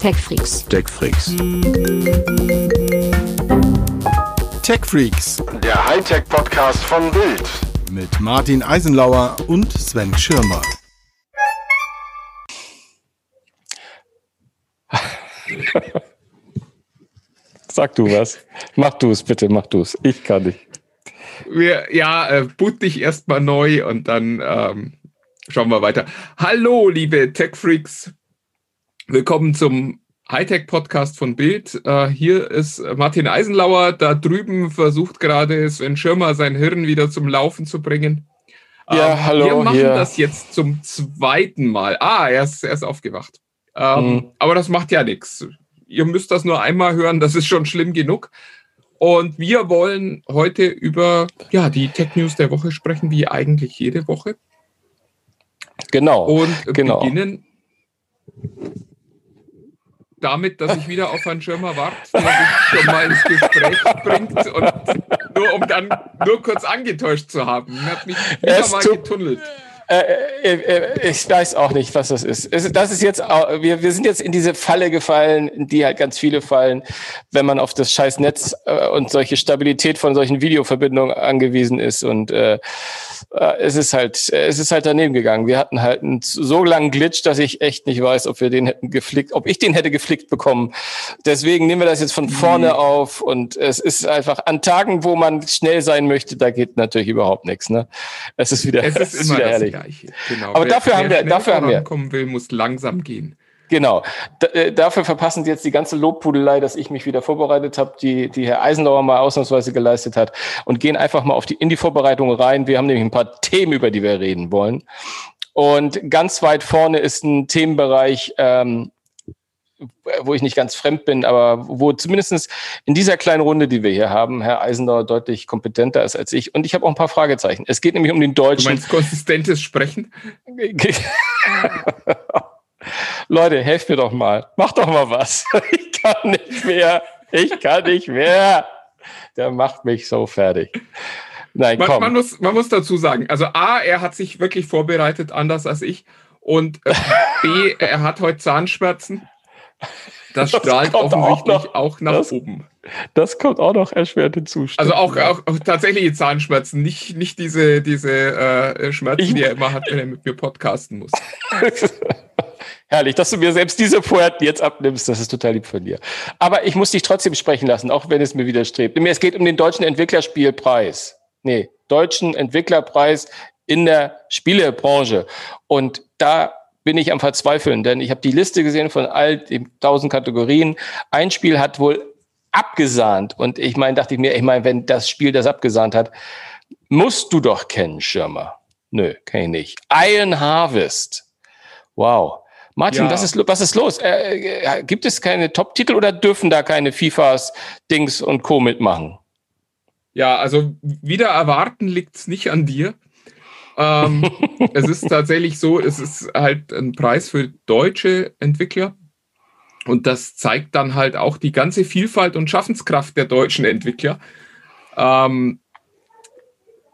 TechFreaks. TechFreaks. TechFreaks. Der Hightech-Podcast von Bild. Mit Martin Eisenlauer und Sven Schirmer. Sag du was. Mach du es bitte, mach du es. Ich kann nicht. Wir, ja, äh, boot dich erstmal neu und dann ähm, schauen wir weiter. Hallo, liebe Tech-Freaks. Willkommen zum Hightech-Podcast von Bild. Äh, hier ist Martin Eisenlauer. Da drüben versucht gerade Sven Schirmer sein Hirn wieder zum Laufen zu bringen. Ja, ähm, hallo. Wir machen hier. das jetzt zum zweiten Mal. Ah, er ist, er ist aufgewacht. Ähm, Mhm. Aber das macht ja nichts. Ihr müsst das nur einmal hören, das ist schon schlimm genug. Und wir wollen heute über ja, die Tech News der Woche sprechen, wie eigentlich jede Woche. Genau. Und genau. beginnen damit, dass ich wieder auf Herrn Schirmer warte, der sich schon mal ins Gespräch bringt und nur um dann nur kurz angetäuscht zu haben. Er hat mich wieder mal getunnelt. Äh, äh, äh, ich weiß auch nicht, was das ist. Es, das ist jetzt, wir, wir sind jetzt in diese Falle gefallen, in die halt ganz viele fallen, wenn man auf das scheiß Netz äh, und solche Stabilität von solchen Videoverbindungen angewiesen ist. Und äh, es ist halt, es ist halt daneben gegangen. Wir hatten halt einen so langen Glitch, dass ich echt nicht weiß, ob wir den hätten geflickt, ob ich den hätte geflickt bekommen. Deswegen nehmen wir das jetzt von vorne auf und es ist einfach an Tagen, wo man schnell sein möchte, da geht natürlich überhaupt nichts. Ne? Es ist wieder, Es ist immer wieder das herrlich. Gleiche. Genau. Aber dafür haben wir- dafür haben wir- vorankommen will, muss langsam gehen. Genau. D äh, dafür verpassen Sie jetzt die ganze Lobpudelei, dass ich mich wieder vorbereitet habe, die, die Herr Eisenlauer mal ausnahmsweise geleistet hat und gehen einfach mal auf die, in die Vorbereitung rein. Wir haben nämlich ein paar Themen, über die wir reden wollen. Und ganz weit vorne ist ein Themenbereich, ähm, wo ich nicht ganz fremd bin, aber wo zumindestens in dieser kleinen Runde, die wir hier haben, Herr Eisenlauer deutlich kompetenter ist als ich. Und ich habe auch ein paar Fragezeichen. Es geht nämlich um den Du deutschen meinst konsistentes Sprechen? Leute, helft mir doch mal. Macht doch mal was. Ich kann nicht mehr. Ich kann nicht mehr. Der macht mich so fertig. Nein, Man, komm. man, muss, man muss dazu sagen, also A, er hat sich wirklich vorbereitet, anders als ich. Und äh, B, er hat heute Zahnschmerzen. Das Das strahlt auch offensichtlich auch, noch. nach Das- oben. das kommt auch noch erschwert hinzu. Also auch, auch, auch tatsächliche Zahnschmerzen, nicht, nicht diese, diese äh, Schmerzen, Ich- die er immer hat, wenn er mit mir podcasten muss. Herrlich, dass du mir selbst diese Poeten jetzt abnimmst. Das ist total lieb von dir. Aber ich muss dich trotzdem sprechen lassen, auch wenn es mir widerstrebt. Es geht um den deutschen Entwicklerspielpreis. Nee, deutschen Entwicklerpreis in der Spielebranche. Und da bin ich am Verzweifeln, denn ich habe die Liste gesehen von all den tausend Kategorien. Ein Spiel hat wohl abgesahnt. Und ich meine, dachte ich mir, ich meine, wenn das Spiel das abgesahnt hat, musst du doch kennen, Schirmer. Nö, kenn ich nicht. Iron Harvest. Wow. Martin, Ja. was, ist, was ist los? Äh, äh, gibt es keine Top-Titel oder dürfen da keine FIFAs, Dings und Co. mitmachen? Ja, also wieder erwarten liegt's nicht an dir. Ähm, es ist tatsächlich so, es ist halt ein Preis für deutsche Entwickler. Und das zeigt dann halt auch die ganze Vielfalt und Schaffenskraft der deutschen Entwickler. Ähm,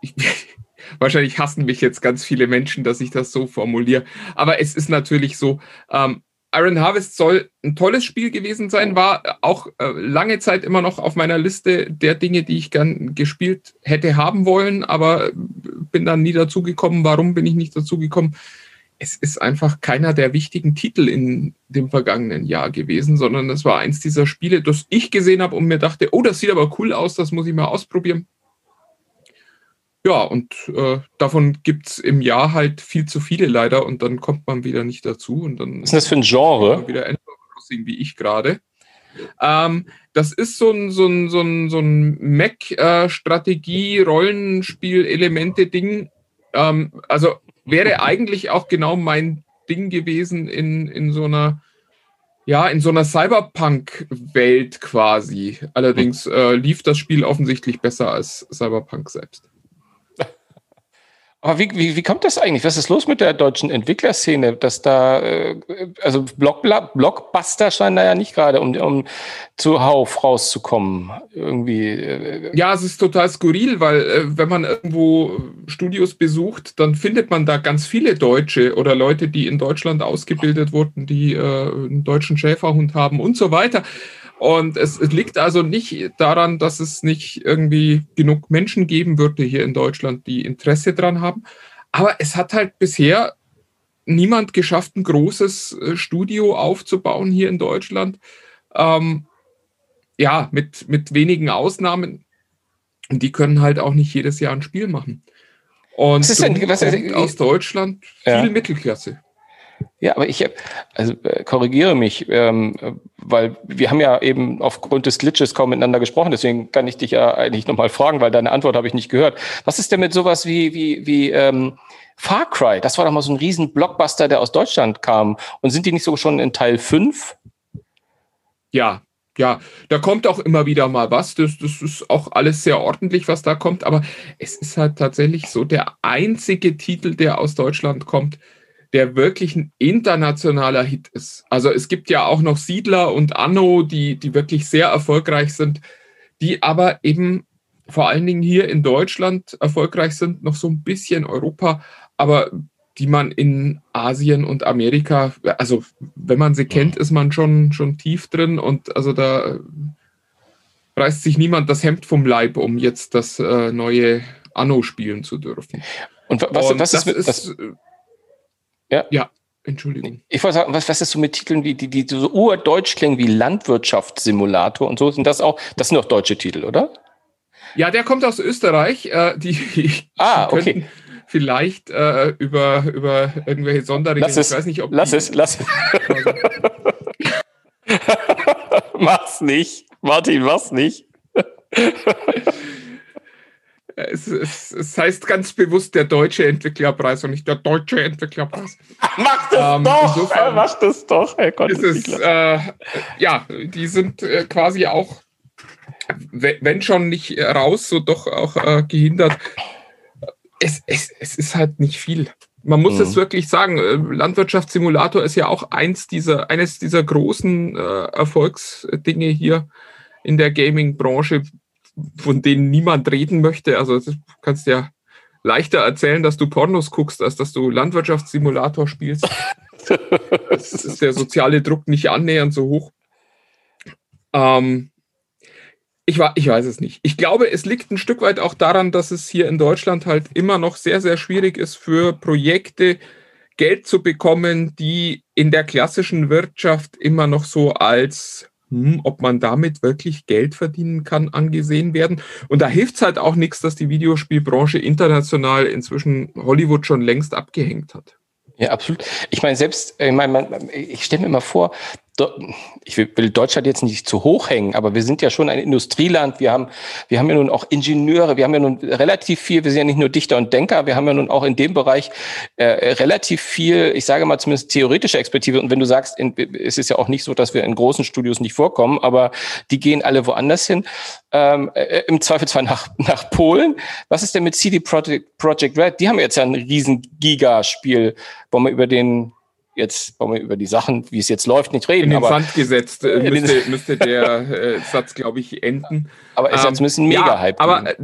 ich, wahrscheinlich hassen mich jetzt ganz viele Menschen, dass ich das so formuliere. Aber es ist natürlich so, ähm, Iron Harvest soll ein tolles Spiel gewesen sein, war auch äh, lange Zeit immer noch auf meiner Liste der Dinge, die ich gern gespielt hätte haben wollen, aber bin dann nie dazu gekommen. Warum bin ich nicht dazu gekommen? Es ist einfach keiner der wichtigen Titel in dem vergangenen Jahr gewesen, sondern es war eins dieser Spiele, das ich gesehen habe und mir dachte, oh, das sieht aber cool aus, das muss ich mal ausprobieren. Ja, und äh, davon gibt es im Jahr halt viel zu viele leider und dann kommt man wieder nicht dazu und dann Was ist das für ein Genre? wieder Animal Crossing wie ich gerade. Ähm, das ist so ein, so ein, so ein, so ein Mac-Strategie, Rollenspiel-Elemente-Ding. Ähm, also wäre eigentlich auch genau mein Ding gewesen in, in so einer, ja, in so einer Cyberpunk-Welt quasi. Allerdings äh, lief das Spiel offensichtlich besser als Cyberpunk selbst. Aber wie, wie, wie kommt das eigentlich? Was ist los mit der deutschen Entwicklerszene? Dass da, äh, also Block, Blockbuster scheinen da ja nicht gerade, um, um zu Hauf rauszukommen. Irgendwie. Äh, ja, es ist total skurril, weil äh, wenn man irgendwo Studios besucht, dann findet man da ganz viele Deutsche oder Leute, die in Deutschland ausgebildet wurden, die einen deutschen Schäferhund haben und so weiter. Und es, es, liegt also nicht daran, dass es nicht irgendwie genug Menschen geben würde hier in Deutschland, die Interesse dran haben. Aber es hat halt bisher niemand geschafft, ein großes äh, Studio aufzubauen hier in Deutschland. Ähm, ja, mit, mit wenigen Ausnahmen. Und die können halt auch nicht jedes Jahr ein Spiel machen. Und was ist denn, was ist, aus Deutschland viel ja. Mittelklasse. Ja, aber ich also äh, korrigiere mich, ähm, weil wir haben ja eben aufgrund des Glitches kaum miteinander gesprochen, deswegen kann ich dich ja eigentlich nochmal fragen, weil deine Antwort habe ich nicht gehört. Was ist denn mit sowas wie, wie, wie ähm, Far Cry? Das war doch mal so ein riesen Blockbuster, der aus Deutschland kam. Und sind die nicht so schon in Teil 5? Ja, ja, da kommt auch immer wieder mal was. Das, das ist auch alles sehr ordentlich, was da kommt. Aber es ist halt tatsächlich so der einzige Titel, der aus Deutschland kommt, der wirklich ein internationaler Hit ist. Also es gibt ja auch noch Siedler und Anno, die, die wirklich sehr erfolgreich sind, die aber eben vor allen Dingen hier in Deutschland erfolgreich sind, noch so ein bisschen Europa, aber die man in Asien und Amerika, also wenn man sie kennt, ist man schon, schon tief drin und also da reißt sich niemand das Hemd vom Leib, um jetzt das äh, neue Anno spielen zu dürfen. Und was, und was ist, mit, ist ja. Ja, Entschuldigung. Ich wollte sagen, was, was ist so mit Titeln, wie, die, die so urdeutsch klingen wie Landwirtschaftssimulator und so? Sind das auch, das sind auch deutsche Titel, oder? Ja, der kommt aus Österreich. Äh, die, ah, okay. Vielleicht äh, über, über irgendwelche Sonderregeln. Lass es, ich weiß nicht, ob lass es, lass es. mach's nicht. Martin, mach's nicht. Es, es, es, heißt ganz bewusst der deutsche Entwicklerpreis und nicht der deutsche Entwicklerpreis. Mach das ähm, doch! Insofern mach das doch, Herr Gott. Es, äh, ja, die sind äh, quasi auch, wenn schon nicht raus, so doch auch äh, gehindert. Es, es, es ist halt nicht viel. Man muss mhm. es wirklich sagen, äh, Landwirtschaftssimulator ist ja auch eins dieser, eines dieser großen äh, Erfolgsdinge hier in der Gaming-Branche, von denen niemand reden möchte. Also du kannst ja leichter erzählen, dass du Pornos guckst, als dass du Landwirtschaftssimulator spielst. Es ist der soziale Druck nicht annähernd so hoch. Ähm, ich, ich weiß es nicht. Ich glaube, es liegt ein Stück weit auch daran, dass es hier in Deutschland halt immer noch sehr, sehr schwierig ist, für Projekte Geld zu bekommen, die in der klassischen Wirtschaft immer noch so als hm, ob man damit wirklich Geld verdienen kann, angesehen werden. Und da hilft es halt auch nichts, dass die Videospielbranche international inzwischen Hollywood schon längst abgehängt hat. Ja, absolut. Ich meine, selbst, ich meine, ich stelle mir immer vor, ich will Deutschland jetzt nicht zu hoch hängen, aber wir sind ja schon ein Industrieland. Wir haben, wir haben ja nun auch Ingenieure. Wir haben ja nun relativ viel. Wir sind ja nicht nur Dichter und Denker. Wir haben ja nun auch in dem Bereich äh, relativ viel, ich sage mal zumindest theoretische Expertise. Und wenn du sagst, in, es ist ja auch nicht so, dass wir in großen Studios nicht vorkommen, aber die gehen alle woanders hin. Ähm, äh, Im Zweifelsfall nach, nach Polen. Was ist denn mit CD Projekt, Project Red? Die haben jetzt ja ein riesen Gigaspiel. Wollen wir über den jetzt wollen wir über die Sachen, wie es jetzt läuft, nicht reden. In den aber, Sand gesetzt äh, müsste, müsste der äh, Satz, glaube ich, enden. Aber ist ähm, jetzt müssen Mega-Hype. Ja, aber, äh,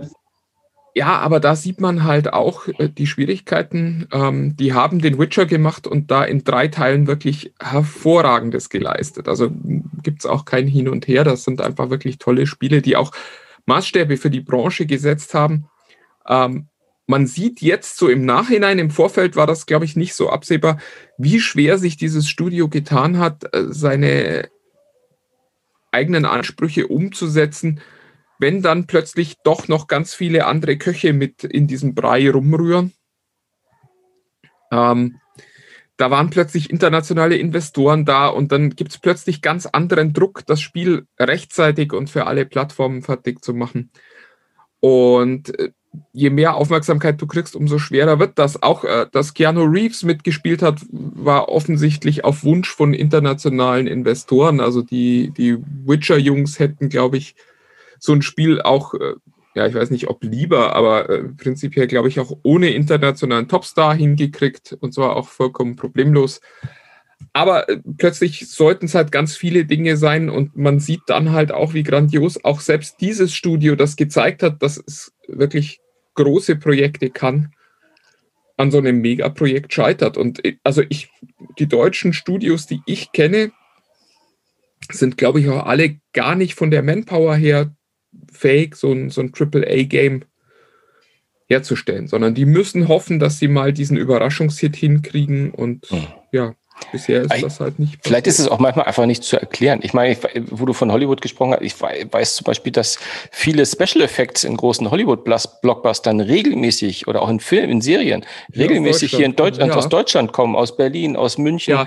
ja, aber da sieht man halt auch äh, die Schwierigkeiten. Ähm, die haben den Witcher gemacht und da in drei Teilen wirklich hervorragendes geleistet. Also gibt es auch kein Hin und Her. Das sind einfach wirklich tolle Spiele, die auch Maßstäbe für die Branche gesetzt haben. Ähm, man sieht jetzt so im Nachhinein, im Vorfeld war das, glaube ich, nicht so absehbar, wie schwer sich dieses Studio getan hat, äh, seine eigenen Ansprüche umzusetzen, wenn dann plötzlich doch noch ganz viele andere Köche mit in diesem Brei rumrühren. Ähm, da waren plötzlich internationale Investoren da und dann gibt es plötzlich ganz anderen Druck, das Spiel rechtzeitig und für alle Plattformen fertig zu machen. Und äh, je mehr Aufmerksamkeit du kriegst, umso schwerer wird das. Auch, äh, dass Keanu Reeves mitgespielt hat, war offensichtlich auf Wunsch von internationalen Investoren. Also die, die Witcher-Jungs hätten, glaube ich, so ein Spiel auch äh, ja, ich weiß nicht, ob lieber, aber äh, prinzipiell glaube ich auch ohne internationalen Topstar hingekriegt und zwar auch vollkommen problemlos. Aber äh, plötzlich sollten es halt ganz viele Dinge sein und man sieht dann halt auch, wie grandios auch selbst dieses Studio das gezeigt hat, dass es wirklich große Projekte kann, an so einem Megaprojekt scheitert. Und äh, also ich, die deutschen Studios, die ich kenne, sind, glaube ich, auch alle gar nicht von der Manpower her fähig, so ein, so ein AAA-Game herzustellen, sondern die müssen hoffen, dass sie mal diesen Überraschungshit hinkriegen und hm. ja, Bisher ist das halt nicht. Vielleicht ist es auch manchmal einfach nicht zu erklären. Ich meine, wo du von Hollywood gesprochen hast, ich weiß zum Beispiel, dass viele Special Effects in großen Hollywood-Blockbustern regelmäßig oder auch in Filmen, in Serien, regelmäßig hier in Deutschland, ja. aus Deutschland kommen, aus Berlin, aus München. Ja.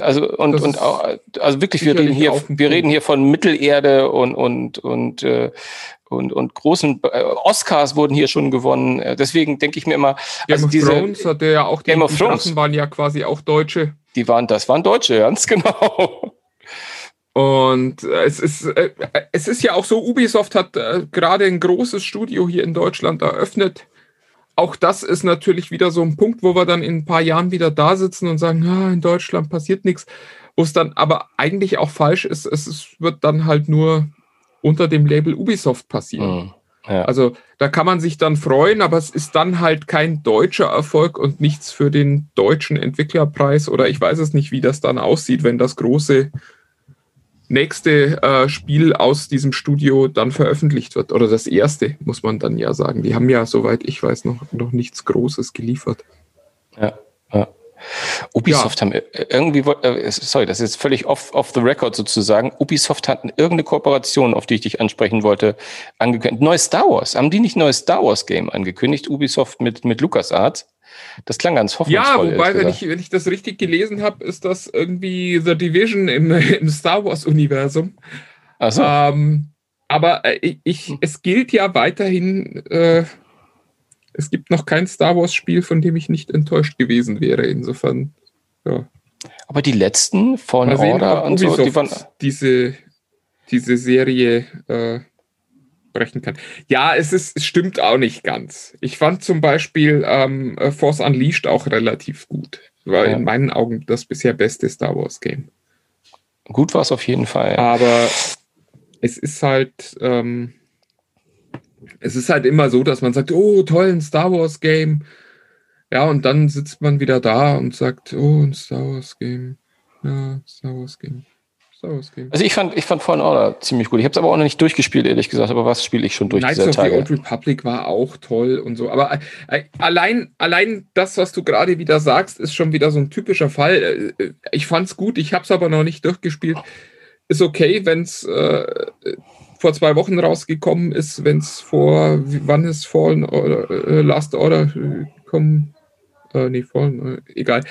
Also, und, und auch, also wirklich, wir reden hier, wir reden hier von Mittelerde und, und, und, äh, und, und großen äh, Oscars wurden hier schon gewonnen. Äh, deswegen denke ich mir immer, Game also of diese, Thrones hatte ja auch die, Game of Thrones waren ja quasi auch Deutsche. Die waren, das waren Deutsche, ganz genau. Und es ist, äh, es ist ja auch so, Ubisoft hat äh, gerade ein großes Studio hier in Deutschland eröffnet. Auch das ist natürlich wieder so ein Punkt, wo wir dann in ein paar Jahren wieder da sitzen und sagen, ah, in Deutschland passiert nichts. Wo es dann aber eigentlich auch falsch ist, es wird dann halt nur unter dem Label Ubisoft passieren. Mhm. Ja. Also da kann man sich dann freuen, aber es ist dann halt kein deutscher Erfolg und nichts für den deutschen Entwicklerpreis oder ich weiß es nicht, wie das dann aussieht, wenn das große nächste äh, Spiel aus diesem Studio dann veröffentlicht wird. Oder das erste, muss man dann ja sagen. Die haben ja, soweit ich weiß, noch, noch nichts Großes geliefert. Ja, ja. Ubisoft ja. haben irgendwie, äh, sorry, das ist völlig off, off the record sozusagen. Ubisoft hat irgendeine Kooperation, auf die ich dich ansprechen wollte, angekündigt. Neues Star Wars. Haben die nicht neues Star Wars Game angekündigt? Ubisoft mit, mit LucasArts? Das klang ganz hoffnungsvoll. Ja, wobei, wenn ich, wenn ich das richtig gelesen habe, ist das irgendwie The Division im, im Star Wars-Universum. So. Ähm, aber äh, ich, es gilt ja weiterhin, äh, es gibt noch kein Star Wars-Spiel, von dem ich nicht enttäuscht gewesen wäre. Insofern, ja. Aber die letzten von sehen, Order und so, die waren diese, diese Serie äh, brechen kann. Ja, es ist, es stimmt auch nicht ganz. Ich fand zum Beispiel ähm, Force Unleashed auch relativ gut. War ja. in meinen Augen das bisher beste Star Wars Game. Gut war es auf jeden Fall. Aber es ist halt, ähm, es ist halt immer so, dass man sagt, oh, toll, ein Star Wars Game. Ja, und dann sitzt man wieder da und sagt, oh, ein Star Wars Game. Ja, Star Wars Game. Star Wars Game. Also ich fand, ich fand Fallen Order ziemlich gut. Ich habe es aber auch noch nicht durchgespielt, ehrlich gesagt. Aber was spiele ich schon durch Knights of Tage? the Old Republic war auch toll und so. Aber äh, allein, allein das, was du gerade wieder sagst, ist schon wieder so ein typischer Fall. Äh, ich fand es gut, ich habe es aber noch nicht durchgespielt. Ist okay, wenn es äh, vor zwei Wochen rausgekommen ist, wenn es vor, wann ist Fallen oder äh, Last Order gekommen? Äh, nee, Fallen, äh, egal,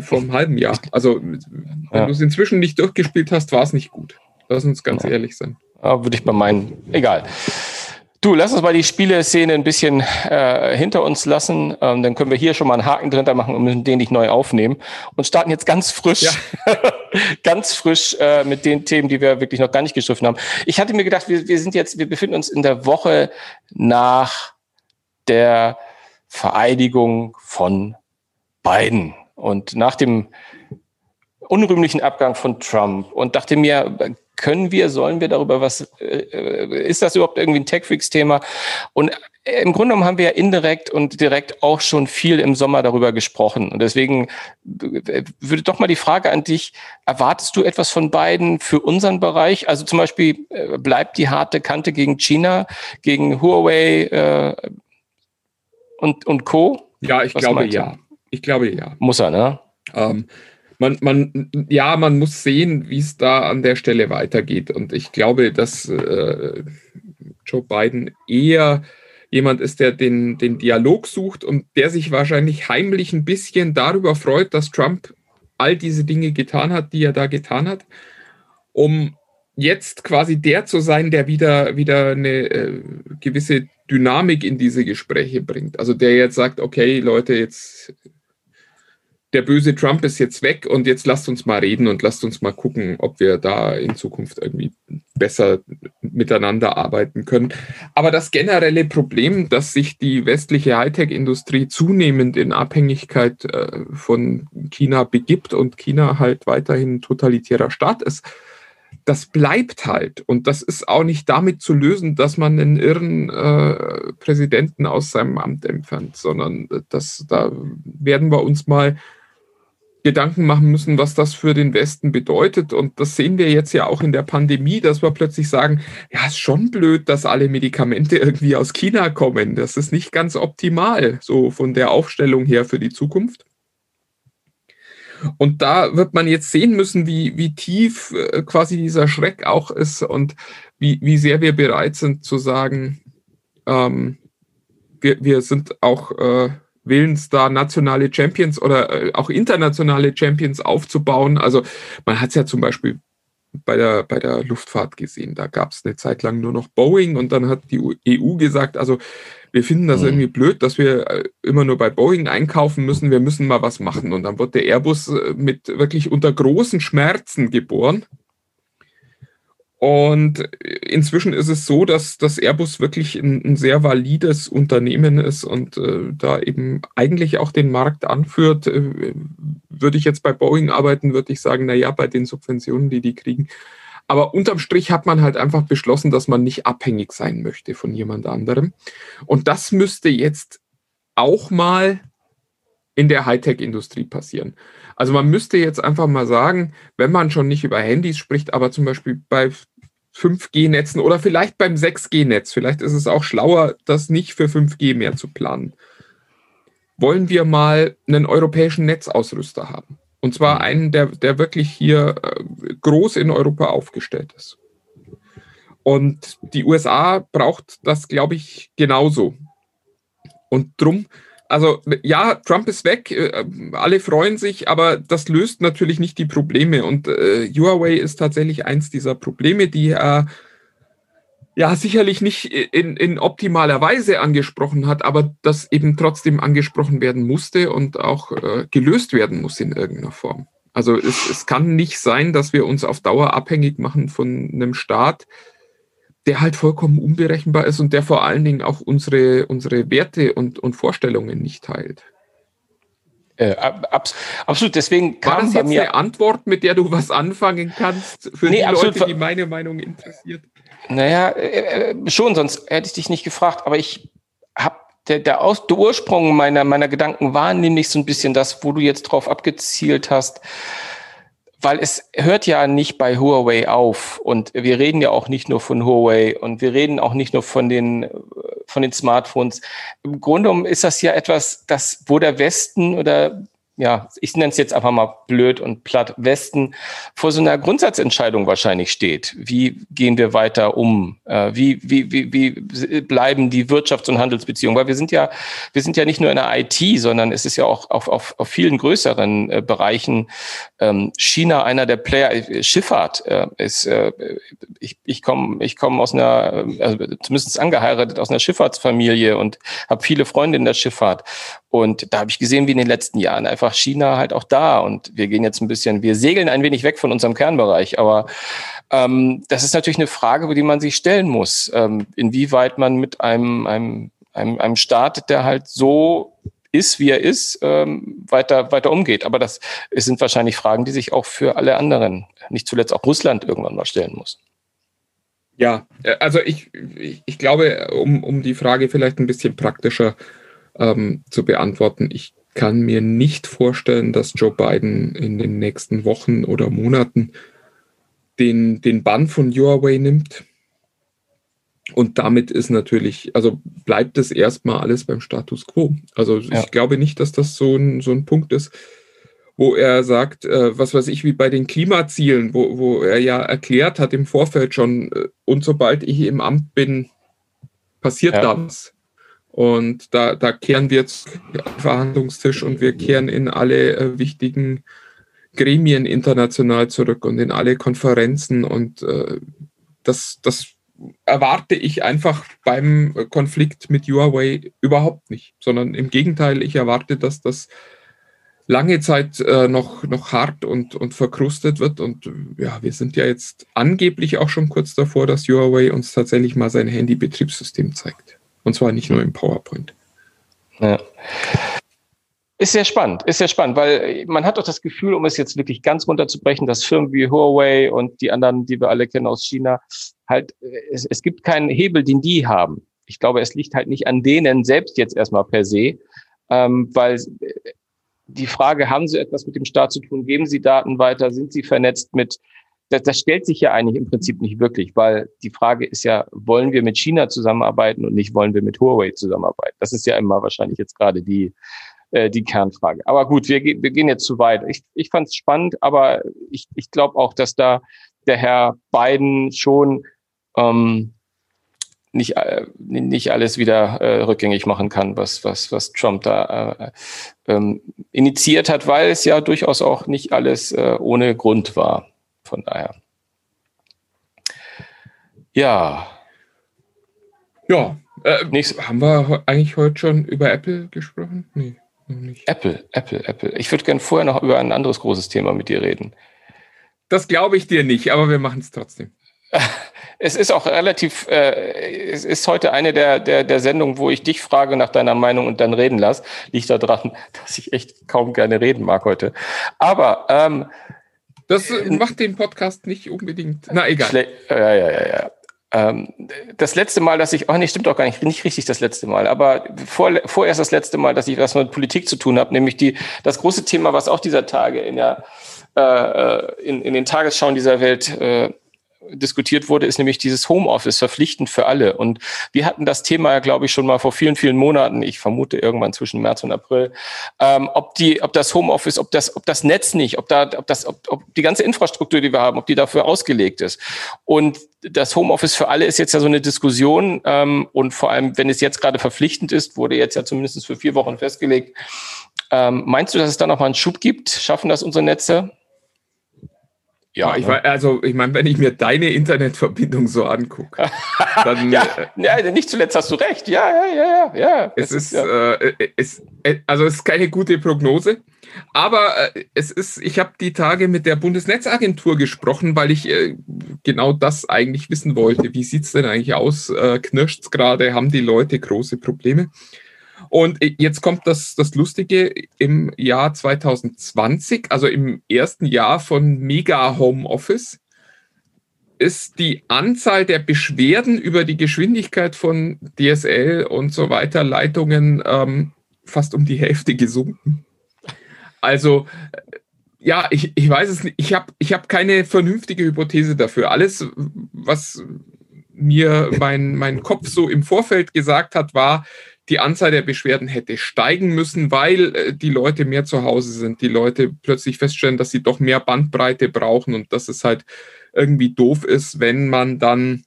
vor einem halben Jahr. Also, wenn ja. du es inzwischen nicht durchgespielt hast, war es nicht gut. Lass uns ganz ja. ehrlich sein. Ja, würde ich bei meinen, egal. Du, lass uns mal die Spieleszene ein bisschen äh, hinter uns lassen. Ähm, dann können wir hier schon mal einen Haken drunter machen und müssen den nicht neu aufnehmen. Und starten jetzt ganz frisch, ja. ganz frisch äh, mit den Themen, die wir wirklich noch gar nicht geschrieben haben. Ich hatte mir gedacht, wir, wir sind jetzt, wir befinden uns in der Woche nach der Vereidigung von Biden. Und nach dem unrühmlichen Abgang von Trump und dachte mir, können wir, sollen wir darüber was, äh, ist das überhaupt irgendwie ein Tech-Freaks-Thema? Und äh, im Grunde genommen haben wir ja indirekt und direkt auch schon viel im Sommer darüber gesprochen. Und deswegen äh, würde doch mal die Frage an dich, erwartest du etwas von beiden für unseren Bereich? Also zum Beispiel bleibt die harte Kante gegen China, gegen Huawei äh, und, und Co.? Ja, ich was glaube ja. Ich glaube ja. Muss er, ne? Ähm, man, man, ja, man muss sehen, wie es da an der Stelle weitergeht. Und ich glaube, dass äh, Joe Biden eher jemand ist, der den, den Dialog sucht und der sich wahrscheinlich heimlich ein bisschen darüber freut, dass Trump all diese Dinge getan hat, die er da getan hat, um jetzt quasi der zu sein, der wieder, wieder eine äh, gewisse Dynamik in diese Gespräche bringt. Also der jetzt sagt, okay, Leute, jetzt der böse Trump ist jetzt weg und jetzt lasst uns mal reden und lasst uns mal gucken, ob wir da in Zukunft irgendwie besser miteinander arbeiten können. Aber das generelle Problem, dass sich die westliche Hightech-Industrie zunehmend in Abhängigkeit äh, von China begibt und China halt weiterhin totalitärer Staat ist, das bleibt halt. Und das ist auch nicht damit zu lösen, dass man einen irren äh, Präsidenten aus seinem Amt entfernt, sondern das, da werden wir uns mal Gedanken machen müssen, was das für den Westen bedeutet. Und das sehen wir jetzt ja auch in der Pandemie, dass wir plötzlich sagen, ja, ist schon blöd, dass alle Medikamente irgendwie aus China kommen. Das ist nicht ganz optimal, so von der Aufstellung her für die Zukunft. Und da wird man jetzt sehen müssen, wie, wie tief äh, quasi dieser Schreck auch ist und wie, wie sehr wir bereit sind zu sagen, ähm, wir, wir sind auch äh, willens, da nationale Champions oder äh, auch internationale Champions aufzubauen. Also man hat es ja zum Beispiel bei der, bei der Luftfahrt gesehen. Da gab es eine Zeit lang nur noch Boeing und dann hat die EU gesagt, also wir finden das mhm. irgendwie blöd, dass wir äh, immer nur bei Boeing einkaufen müssen, wir müssen mal was machen. Und dann wurde der Airbus äh, mit wirklich unter großen Schmerzen geboren. Und inzwischen ist es so, dass das Airbus wirklich ein, ein sehr valides Unternehmen ist und äh, da eben eigentlich auch den Markt anführt. Äh, würde ich jetzt bei Boeing arbeiten, würde ich sagen, na ja, bei den Subventionen, die die kriegen. Aber unterm Strich hat man halt einfach beschlossen, dass man nicht abhängig sein möchte von jemand anderem. Und das müsste jetzt auch mal in der Hightech-Industrie passieren. Also man müsste jetzt einfach mal sagen, wenn man schon nicht über Handys spricht, aber zum Beispiel bei 5G-Netzen oder vielleicht beim 6G-Netz, vielleicht ist es auch schlauer, das nicht für 5G mehr zu planen. Wollen wir mal einen europäischen Netzausrüster haben? Und zwar mhm. einen, der, der wirklich hier äh, groß in Europa aufgestellt ist. Und die USA braucht das, glaube ich, genauso. Und drum also ja, Trump ist weg, äh, alle freuen sich, aber das löst natürlich nicht die Probleme. Und äh, Huawei ist tatsächlich eins dieser Probleme, die er ja sicherlich nicht in, in optimaler Weise angesprochen hat, aber das eben trotzdem angesprochen werden musste und auch äh, gelöst werden muss in irgendeiner Form. Also es, es kann nicht sein, dass wir uns auf Dauer abhängig machen von einem Staat, der halt vollkommen unberechenbar ist und der vor allen Dingen auch unsere, unsere Werte und, und Vorstellungen nicht teilt. Äh, abs absolut, deswegen kam War das jetzt eine Antwort, mit der du was anfangen kannst für nee, die Leute, die meine Meinung interessiert? Naja, äh, äh, schon, sonst hätte ich dich nicht gefragt, aber ich habe der, der, Aus, der Ursprung meiner, meiner Gedanken war nämlich so ein bisschen das, wo du jetzt drauf abgezielt hast, weil es hört ja nicht bei Huawei auf und wir reden ja auch nicht nur von Huawei und wir reden auch nicht nur von den von den Smartphones. Im Grunde genommen ist das ja etwas, das wo der Westen oder ja, ich nenne es jetzt einfach mal blöd und platt, Westen vor so einer Grundsatzentscheidung wahrscheinlich steht. Wie gehen wir weiter um? Äh, wie, wie, wie, wie bleiben die Wirtschafts- und Handelsbeziehungen? Weil wir sind ja, wir sind ja nicht nur in der IT, sondern es ist ja auch auf, auf, auf vielen größeren äh, Bereichen ähm, China einer der Player. Äh, Schifffahrt äh, ist, äh, ich, ich komme ich komm aus einer, also zumindest angeheiratet aus einer Schifffahrtsfamilie und habe viele Freunde in der Schifffahrt. Und da habe ich gesehen, wie in den letzten Jahren einfach China halt auch da. Und wir gehen jetzt ein bisschen, wir segeln ein wenig weg von unserem Kernbereich. Aber ähm, das ist natürlich eine Frage, die man sich stellen muss. Ähm, inwieweit man mit einem, einem, einem, einem Staat, der halt so ist, wie er ist, ähm, weiter, weiter umgeht. Aber das sind wahrscheinlich Fragen, die sich auch für alle anderen, nicht zuletzt auch Russland irgendwann mal stellen muss. Ja, äh, also ich, ich, ich glaube, um, um die Frage vielleicht ein bisschen praktischer ähm, zu beantworten. Ich kann mir nicht vorstellen, dass Joe Biden in den nächsten Wochen oder Monaten den, den Bann von Huawei nimmt. Und damit ist natürlich, also bleibt es erstmal alles beim Status quo. Also ja. ich glaube nicht, dass das so ein, so ein Punkt ist, wo er sagt, äh, was weiß ich, wie bei den Klimazielen, wo, wo er ja erklärt hat im Vorfeld schon, äh, und sobald ich im Amt bin, passiert ja. das. Und da, da kehren wir jetzt Verhandlungstisch und wir kehren in alle äh, wichtigen Gremien international zurück und in alle Konferenzen. Und äh, das, das erwarte ich einfach beim Konflikt mit Huawei überhaupt nicht, sondern im Gegenteil, ich erwarte, dass das lange Zeit äh, noch, noch hart und, und verkrustet wird. Und äh, ja, wir sind ja jetzt angeblich auch schon kurz davor, dass Huawei uns tatsächlich mal sein Handy-Betriebssystem zeigt. Und zwar nicht nur im PowerPoint. Ja. Ist sehr spannend, ist sehr spannend, weil man hat doch das Gefühl, um es jetzt wirklich ganz runterzubrechen, dass Firmen wie Huawei und die anderen, die wir alle kennen aus China, halt, es, es gibt keinen Hebel, den die haben. Ich glaube, es liegt halt nicht an denen selbst jetzt erstmal per se, ähm, weil die Frage, haben sie etwas mit dem Staat zu tun? Geben sie Daten weiter? Sind sie vernetzt mit? Das, das stellt sich ja eigentlich im Prinzip nicht wirklich, weil die Frage ist ja, wollen wir mit China zusammenarbeiten und nicht wollen wir mit Huawei zusammenarbeiten? Das ist ja immer wahrscheinlich jetzt gerade die, äh, die Kernfrage. Aber gut, wir, wir gehen jetzt zu weit. Ich, ich fand es spannend, aber ich, ich glaube auch, dass da der Herr Biden schon ähm, nicht, äh, nicht alles wieder äh, rückgängig machen kann, was, was, was Trump da äh, ähm, initiiert hat, weil es ja durchaus auch nicht alles äh, ohne Grund war. Von daher. Ja. Ja. Äh, haben wir eigentlich heute schon über Apple gesprochen? Nee, noch nicht. Apple, Apple, Apple. Ich würde gerne vorher noch über ein anderes großes Thema mit dir reden. Das glaube ich dir nicht, aber wir machen es trotzdem. Es ist auch relativ, äh, es ist heute eine der, der, der Sendungen, wo ich dich frage nach deiner Meinung und dann reden lasse. Liegt daran, dass ich echt kaum gerne reden mag heute. Aber ähm, das macht den Podcast nicht unbedingt. Na egal. Ja, ja, ja, ja. Ähm, das letzte Mal, dass ich, oh nee, stimmt doch gar nicht, nicht richtig das letzte Mal, aber vor, vorerst das letzte Mal, dass ich was mit Politik zu tun habe, nämlich die, das große Thema, was auch dieser Tage in der, äh, äh in, in den Tagesschauen dieser Welt äh, diskutiert wurde, ist nämlich dieses Homeoffice verpflichtend für alle. Und wir hatten das Thema ja, glaube ich, schon mal vor vielen, vielen Monaten. Ich vermute irgendwann zwischen März und April, ähm, ob die, ob das Homeoffice, ob das, ob das Netz nicht, ob da, ob das, ob, ob die ganze Infrastruktur, die wir haben, ob die dafür ausgelegt ist. Und das Homeoffice für alle ist jetzt ja so eine Diskussion. Ähm, und vor allem, wenn es jetzt gerade verpflichtend ist, wurde jetzt ja zumindest für vier Wochen festgelegt. Ähm, meinst du, dass es da noch mal einen Schub gibt? Schaffen das unsere Netze? Ja, ich ne? also ich meine, wenn ich mir deine Internetverbindung so angucke, dann ja, äh, ja, nicht zuletzt hast du recht. Ja, ja, ja, ja, ja. Es ist, ja. äh, es, äh, also es ist keine gute Prognose, aber äh, es ist. Ich habe die Tage mit der Bundesnetzagentur gesprochen, weil ich äh, genau das eigentlich wissen wollte. Wie sieht's denn eigentlich aus? Äh, Knirscht's gerade? Haben die Leute große Probleme? Und jetzt kommt das, das Lustige im Jahr 2020, also im ersten Jahr von Mega Homeoffice, ist die Anzahl der Beschwerden über die Geschwindigkeit von DSL und so weiter Leitungen ähm, fast um die Hälfte gesunken. Also ja, ich, ich weiß es nicht. Ich habe ich hab keine vernünftige Hypothese dafür. Alles, was mir mein, mein Kopf so im Vorfeld gesagt hat, war, die Anzahl der Beschwerden hätte steigen müssen, weil äh, die Leute mehr zu Hause sind, die Leute plötzlich feststellen, dass sie doch mehr Bandbreite brauchen und dass es halt irgendwie doof ist, wenn man dann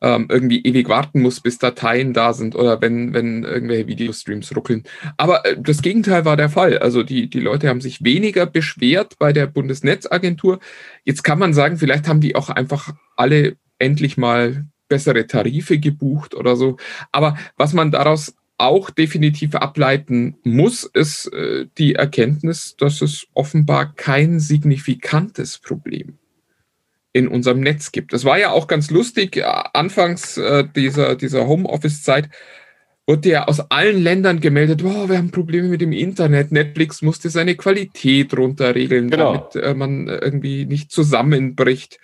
ähm, irgendwie ewig warten muss, bis Dateien da sind oder wenn, wenn irgendwelche Videostreams ruckeln. Aber äh, das Gegenteil war der Fall. Also die, die Leute haben sich weniger beschwert bei der Bundesnetzagentur. Jetzt kann man sagen, vielleicht haben die auch einfach alle endlich mal bessere Tarife gebucht oder so. Aber was man daraus auch definitiv ableiten muss, ist äh, die Erkenntnis, dass es offenbar kein signifikantes Problem in unserem Netz gibt. Das war ja auch ganz lustig, äh, anfangs äh, dieser, dieser Homeoffice-Zeit wurde ja aus allen Ländern gemeldet, oh, wir haben Probleme mit dem Internet, Netflix musste seine Qualität runterregeln, genau. damit äh, man irgendwie nicht zusammenbricht.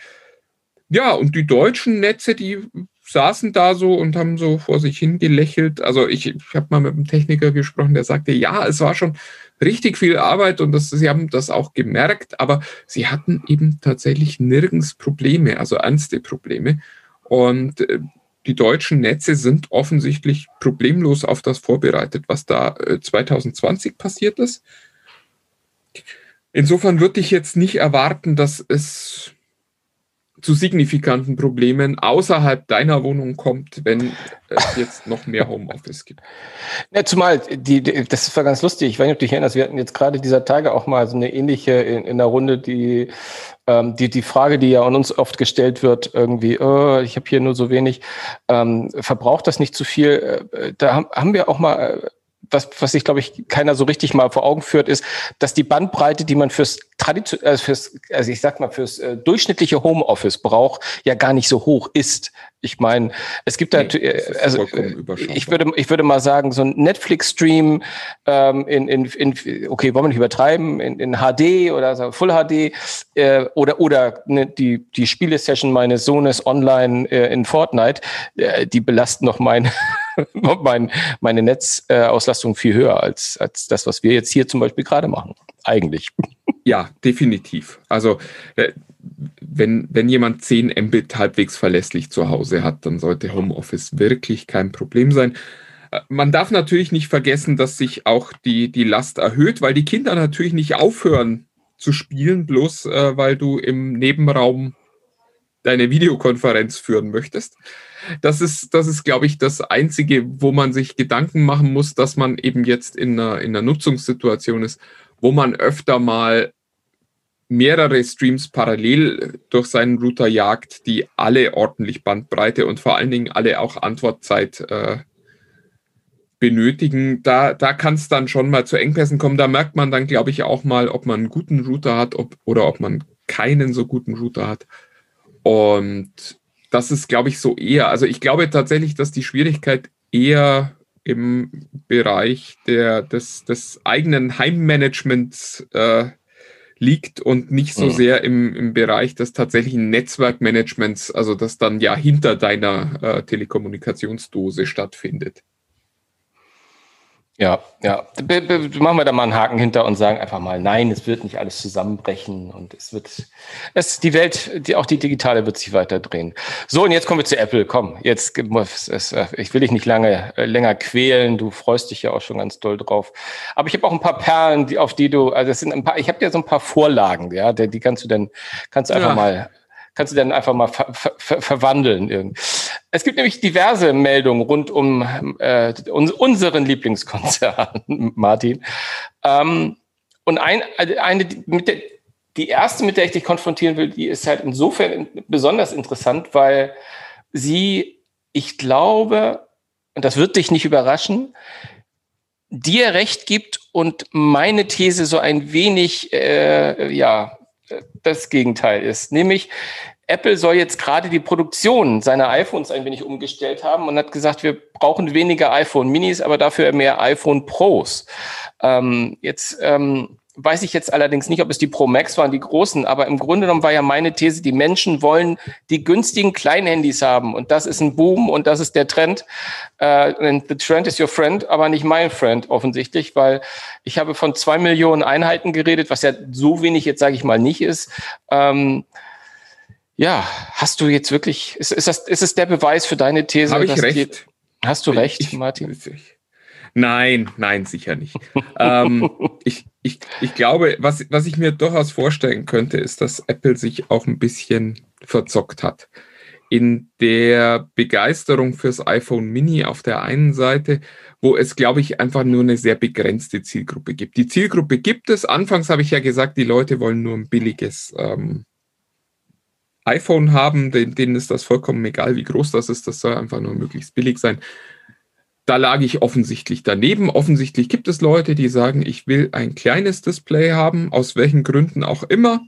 Ja, und die deutschen Netze, die saßen da so und haben so vor sich hingelächelt. Also ich, ich habe mal mit einem Techniker gesprochen, der sagte, ja, es war schon richtig viel Arbeit und das, sie haben das auch gemerkt, aber sie hatten eben tatsächlich nirgends Probleme, also ernste Probleme. Und äh, die deutschen Netze sind offensichtlich problemlos auf das vorbereitet, was da äh, 2020 passiert ist. Insofern würde ich jetzt nicht erwarten, dass es zu signifikanten Problemen außerhalb deiner Wohnung kommt, wenn es jetzt noch mehr Homeoffice gibt. Ja, zumal, die, die, das war ganz lustig, ich weiß nicht, ob du dich erinnerst, wir hatten jetzt gerade dieser Tage auch mal so eine ähnliche in, in der Runde, die, ähm, die, die Frage, die ja an uns oft gestellt wird, irgendwie, oh, ich habe hier nur so wenig, ähm, verbraucht das nicht zu viel? Äh, da haben, haben wir auch mal äh, was, was sich, glaube ich, keiner so richtig mal vor Augen führt, ist, dass die Bandbreite, die man fürs Tradition, äh, fürs, also ich sag mal, fürs äh, durchschnittliche Homeoffice braucht, ja gar nicht so hoch ist. Ich meine, es gibt nee, da, äh, also äh, ich würde, ich würde mal sagen, so ein Netflix-Stream ähm, in, in, in, okay, wollen wir nicht übertreiben, in, in HD oder so Full HD äh, oder oder ne, die die Spielesession meines Sohnes online äh, in Fortnite, äh, die belasten noch meine mein, meine Netzauslastung viel höher als als das, was wir jetzt hier zum Beispiel gerade machen. Eigentlich. Ja, definitiv. Also äh, wenn, wenn jemand 10 Mbit halbwegs verlässlich zu Hause hat, dann sollte Homeoffice wirklich kein Problem sein. Äh, man darf natürlich nicht vergessen, dass sich auch die, die Last erhöht, weil die Kinder natürlich nicht aufhören zu spielen, bloß äh, weil du im Nebenraum deine Videokonferenz führen möchtest. Das ist, das ist, glaube ich, das Einzige, wo man sich Gedanken machen muss, dass man eben jetzt in einer, in einer Nutzungssituation ist, wo man öfter mal mehrere Streams parallel durch seinen Router jagt, die alle ordentlich Bandbreite und vor allen Dingen alle auch Antwortzeit äh, benötigen. Da, da kann es dann schon mal zu Engpässen kommen. Da merkt man dann, glaube ich, auch mal, ob man einen guten Router hat ob, oder ob man keinen so guten Router hat. Und das ist, glaube ich, so eher. Also ich glaube tatsächlich, dass die Schwierigkeit eher im Bereich der, des, des eigenen Heimmanagements äh, liegt und nicht so mhm. sehr im, im Bereich des tatsächlichen Netzwerkmanagements, also das dann ja hinter deiner äh, Telekommunikationsdose stattfindet. Ja, ja. Machen wir da mal einen Haken hinter und sagen einfach mal, nein, es wird nicht alles zusammenbrechen und es wird, es, die Welt, die, auch die digitale wird sich weiter drehen. So, und jetzt kommen wir zu Apple. Komm, jetzt, es, ich will dich nicht lange, äh, länger quälen. Du freust dich ja auch schon ganz doll drauf. Aber ich habe auch ein paar Perlen, die, auf die du, also es sind ein paar, ich habe dir so ein paar Vorlagen, ja, die, die kannst du dann, kannst du einfach ja. mal kannst du dann einfach mal ver ver verwandeln. Es gibt nämlich diverse Meldungen rund um äh, unseren Lieblingskonzern, Martin. Ähm, und ein, eine, mit der, die erste, mit der ich dich konfrontieren will, die ist halt insofern besonders interessant, weil sie, ich glaube, und das wird dich nicht überraschen, dir recht gibt und meine These so ein wenig, äh, ja, das Gegenteil ist. Nämlich, Apple soll jetzt gerade die Produktion seiner iPhones ein wenig umgestellt haben und hat gesagt, wir brauchen weniger iPhone Minis, aber dafür mehr iPhone Pros. Ähm, jetzt ähm, weiß ich jetzt allerdings nicht, ob es die Pro Max waren, die großen, aber im Grunde genommen war ja meine These, die Menschen wollen die günstigen Kleinhandys haben und das ist ein Boom und das ist der Trend. Äh, the trend is your friend, aber nicht mein Friend offensichtlich, weil ich habe von zwei Millionen Einheiten geredet, was ja so wenig jetzt sage ich mal nicht ist. Ähm, ja, hast du jetzt wirklich, ist, ist, das, ist es der Beweis für deine These? Habe ich recht? Die, hast du recht, ich, Martin? Nein, nein, sicher nicht. ähm, ich, ich, ich glaube, was, was ich mir durchaus vorstellen könnte, ist, dass Apple sich auch ein bisschen verzockt hat. In der Begeisterung fürs iPhone Mini auf der einen Seite, wo es, glaube ich, einfach nur eine sehr begrenzte Zielgruppe gibt. Die Zielgruppe gibt es. Anfangs habe ich ja gesagt, die Leute wollen nur ein billiges ähm, iPhone haben, denen ist das vollkommen egal, wie groß das ist. Das soll einfach nur möglichst billig sein da lag ich offensichtlich daneben. Offensichtlich gibt es Leute, die sagen, ich will ein kleines Display haben, aus welchen Gründen auch immer.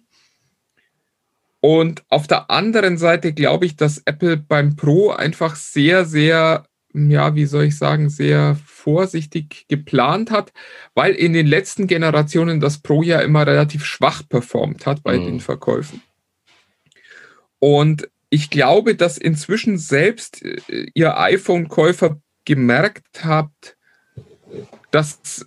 Und auf der anderen Seite glaube ich, dass Apple beim Pro einfach sehr, sehr, ja, wie soll ich sagen, sehr vorsichtig geplant hat, weil in den letzten Generationen das Pro ja immer relativ schwach performt hat bei mhm. den Verkäufen. Und ich glaube, dass inzwischen selbst äh, ihr iPhone-Käufer gemerkt habt, dass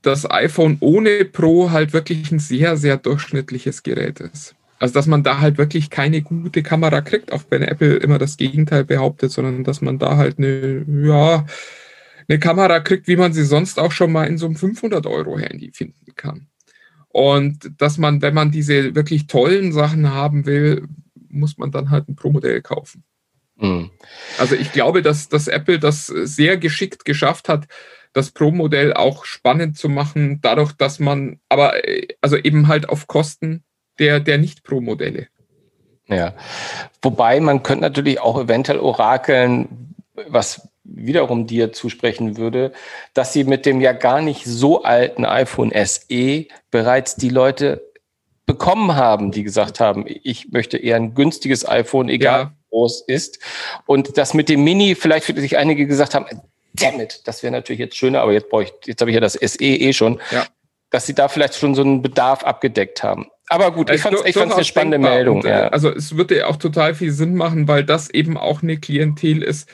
das iPhone ohne Pro halt wirklich ein sehr, sehr durchschnittliches Gerät ist. Also, dass man da halt wirklich keine gute Kamera kriegt, auch wenn Apple immer das Gegenteil behauptet, sondern dass man da halt eine, ja, eine Kamera kriegt, wie man sie sonst auch schon mal in so einem 500-Euro-Handy finden kann. Und dass man, wenn man diese wirklich tollen Sachen haben will, muss man dann halt ein Pro-Modell kaufen. Mhm. Also ich glaube, dass, dass Apple das sehr geschickt geschafft hat, das Pro-Modell auch spannend zu machen, dadurch, dass man, aber also eben halt auf Kosten der, der Nicht-Pro-Modelle. Ja, wobei man könnte natürlich auch eventuell orakeln, was wiederum dir zusprechen würde, dass sie mit dem ja gar nicht so alten iPhone SE bereits die Leute bekommen haben, die gesagt haben, ich möchte eher ein günstiges iPhone, egal ja. wie groß ist. Und das mit dem Mini, vielleicht für sich einige gesagt haben, damn it, das wäre natürlich jetzt schöner, aber jetzt brauche ich, jetzt habe ich ja das SE eh schon, ja. dass sie da vielleicht schon so einen Bedarf abgedeckt haben. Aber gut, ich fand es ich fand's eine spannende Meldung. Und, ja. Also es würde ja auch total viel Sinn machen, weil das eben auch eine Klientel ist,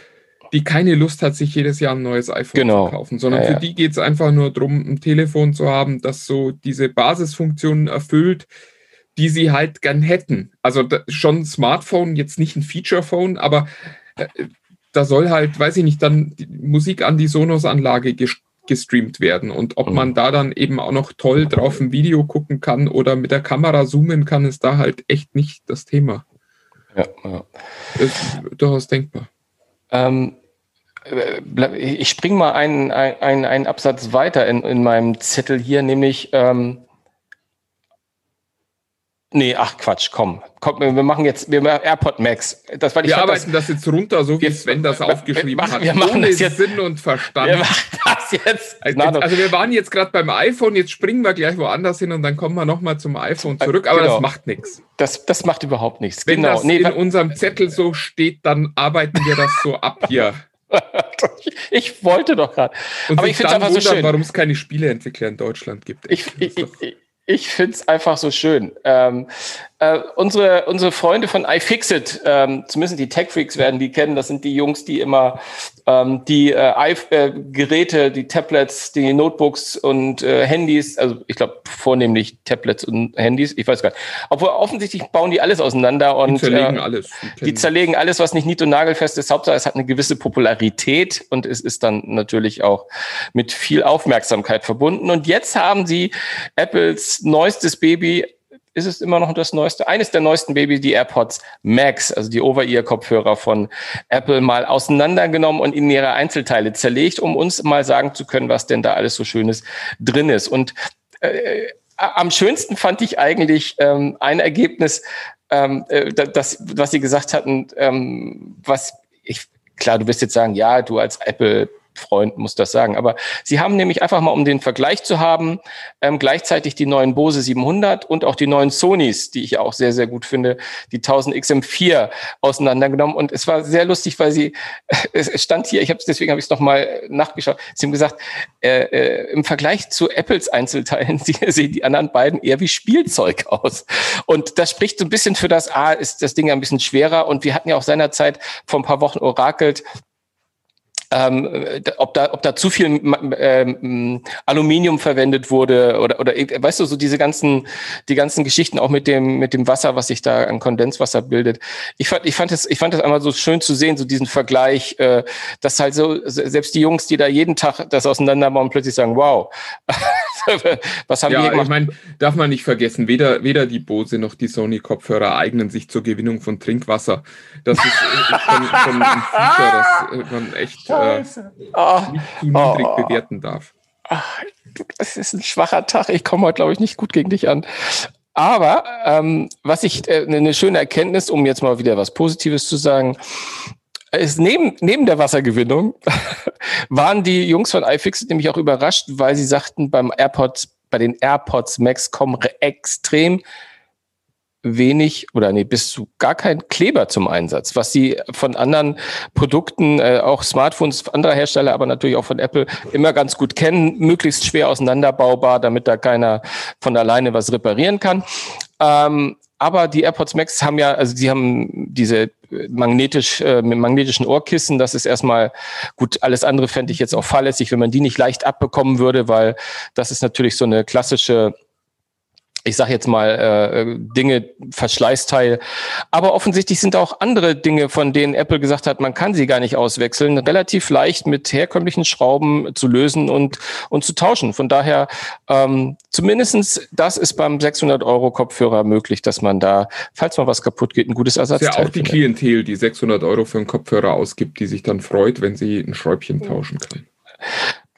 die keine Lust hat, sich jedes Jahr ein neues iPhone genau. zu kaufen, sondern ja, für die geht es einfach nur darum, ein Telefon zu haben, das so diese Basisfunktionen erfüllt, die sie halt gern hätten. Also schon ein Smartphone, jetzt nicht ein Feature-Phone, aber äh, da soll halt, weiß ich nicht, dann Musik an die Sonos-Anlage gestreamt werden. Und ob man mhm. da dann eben auch noch toll drauf ein Video gucken kann oder mit der Kamera zoomen kann, ist da halt echt nicht das Thema. Ja, ja. Ist durchaus denkbar. Ähm, äh, ich springe mal einen, einen, einen Absatz weiter in, in meinem Zettel hier, nämlich ähm, Nee, ach Quatsch, komm. komm wir machen jetzt wir machen AirPod Max. Das, weil ich wir arbeiten das, das, jetzt runter, so wie Sven das aufgeschrieben wir machen, hat. Wir machen Ohne das jetzt, Sinn und Verstand. Wir machen das jetzt. Also, also wir waren jetzt gerade beim iPhone, jetzt springen wir gleich woanders hin und dann kommen wir nochmal zum iPhone zurück, aber genau. das macht nichts. Das, das macht überhaupt nichts. Wenn genau. das nee, in unserem Zettel so steht, dann arbeiten wir das so ab hier. ich wollte doch gerade. Aber ich finde es einfach wundern, so schön. warum es keine Spieleentwickler in Deutschland gibt. Ich, ich, ich, ich finde es einfach so schön. Ähm, äh, unsere, unsere Freunde von iFixit, ähm, zumindest die Tech Freaks werden die kennen, das sind die Jungs, die immer ähm, die äh, äh, Geräte, die Tablets, die Notebooks und äh, Handys, also ich glaube vornehmlich Tablets und Handys, ich weiß gar nicht. Obwohl offensichtlich bauen die alles auseinander und die zerlegen äh, alles. Die, die zerlegen alles, was nicht nied- und nagelfest ist. Hauptsache, es hat eine gewisse Popularität und es ist dann natürlich auch mit viel Aufmerksamkeit verbunden. Und jetzt haben sie Apples neuestes Baby ist es immer noch das neueste, eines der neuesten Babys, die AirPods Max, also die Over-Ear-Kopfhörer von Apple, mal auseinandergenommen und in ihre Einzelteile zerlegt, um uns mal sagen zu können, was denn da alles so Schönes drin ist. Und äh, am schönsten fand ich eigentlich ähm, ein Ergebnis, ähm, äh, das, was Sie gesagt hatten, ähm, was ich, klar, du wirst jetzt sagen, ja, du als Apple Freund muss das sagen. Aber sie haben nämlich einfach mal, um den Vergleich zu haben, ähm, gleichzeitig die neuen Bose 700 und auch die neuen Sonys, die ich auch sehr, sehr gut finde, die 1000 XM4 auseinandergenommen. Und es war sehr lustig, weil sie, es stand hier, ich habe deswegen habe ich es nochmal nachgeschaut, sie haben gesagt, äh, äh, im Vergleich zu Apples Einzelteilen sehen die anderen beiden eher wie Spielzeug aus. Und das spricht so ein bisschen für das, A, ist das Ding ein bisschen schwerer. Und wir hatten ja auch seinerzeit vor ein paar Wochen orakelt, ähm, ob da ob da zu viel ähm, Aluminium verwendet wurde oder oder weißt du so diese ganzen die ganzen Geschichten auch mit dem mit dem Wasser was sich da an Kondenswasser bildet. Ich fand ich fand es ich fand das einmal so schön zu sehen so diesen Vergleich äh, dass halt so selbst die Jungs die da jeden Tag das auseinanderbauen plötzlich sagen wow. Was haben ja, wir gemacht? ich meine darf man nicht vergessen weder weder die Bose noch die Sony Kopfhörer eignen sich zur Gewinnung von Trinkwasser. Das ist, ist schon, schon ein Feature das man echt äh, oh, nicht zu niedrig oh, bewerten darf. Ach, das ist ein schwacher Tag. Ich komme heute, glaube ich, nicht gut gegen dich an. Aber ähm, was ich äh, eine schöne Erkenntnis, um jetzt mal wieder was Positives zu sagen, ist neben, neben der Wassergewinnung waren die Jungs von iFixit nämlich auch überrascht, weil sie sagten, beim AirPods, bei den AirPods Max kommen extrem wenig oder nee, bis zu gar kein Kleber zum Einsatz, was sie von anderen Produkten, äh, auch Smartphones anderer Hersteller, aber natürlich auch von Apple immer ganz gut kennen, möglichst schwer auseinanderbaubar, damit da keiner von alleine was reparieren kann. Ähm, aber die AirPods Max haben ja, also sie haben diese magnetisch, äh, mit magnetischen Ohrkissen. Das ist erstmal gut. Alles andere fände ich jetzt auch fahrlässig, wenn man die nicht leicht abbekommen würde, weil das ist natürlich so eine klassische ich sage jetzt mal, äh, Dinge, Verschleißteil. Aber offensichtlich sind auch andere Dinge, von denen Apple gesagt hat, man kann sie gar nicht auswechseln, relativ leicht mit herkömmlichen Schrauben zu lösen und, und zu tauschen. Von daher, ähm, zumindestens das ist beim 600-Euro-Kopfhörer möglich, dass man da, falls mal was kaputt geht, ein gutes Ersatzteil Das ist ja auch die Klientel, die 600 Euro für einen Kopfhörer ausgibt, die sich dann freut, wenn sie ein Schräubchen tauschen kann.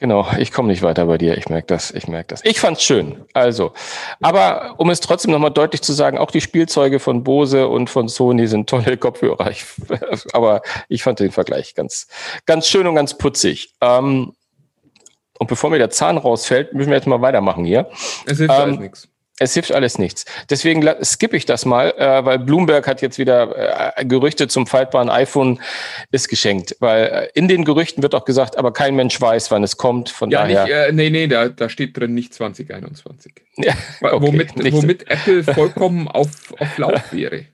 Genau, ich komme nicht weiter bei dir. Ich merke das, ich merke das. Ich fand's schön. Also, aber um es trotzdem nochmal deutlich zu sagen, auch die Spielzeuge von Bose und von Sony sind tolle Kopfhörer. Ich, aber ich fand den Vergleich ganz, ganz schön und ganz putzig. Ähm, und bevor mir der Zahn rausfällt, müssen wir jetzt mal weitermachen hier. Es hilft ähm, alles nichts. Es hilft alles nichts. Deswegen skippe ich das mal, äh, weil Bloomberg hat jetzt wieder äh, Gerüchte zum faltbaren iPhone ist geschenkt. Weil äh, in den Gerüchten wird auch gesagt, aber kein Mensch weiß, wann es kommt. Von ja, daher. Nicht, äh, nee, nee, da, da steht drin nicht 2021. Ja, okay, womit, womit Apple vollkommen auf, auf Lauf wäre.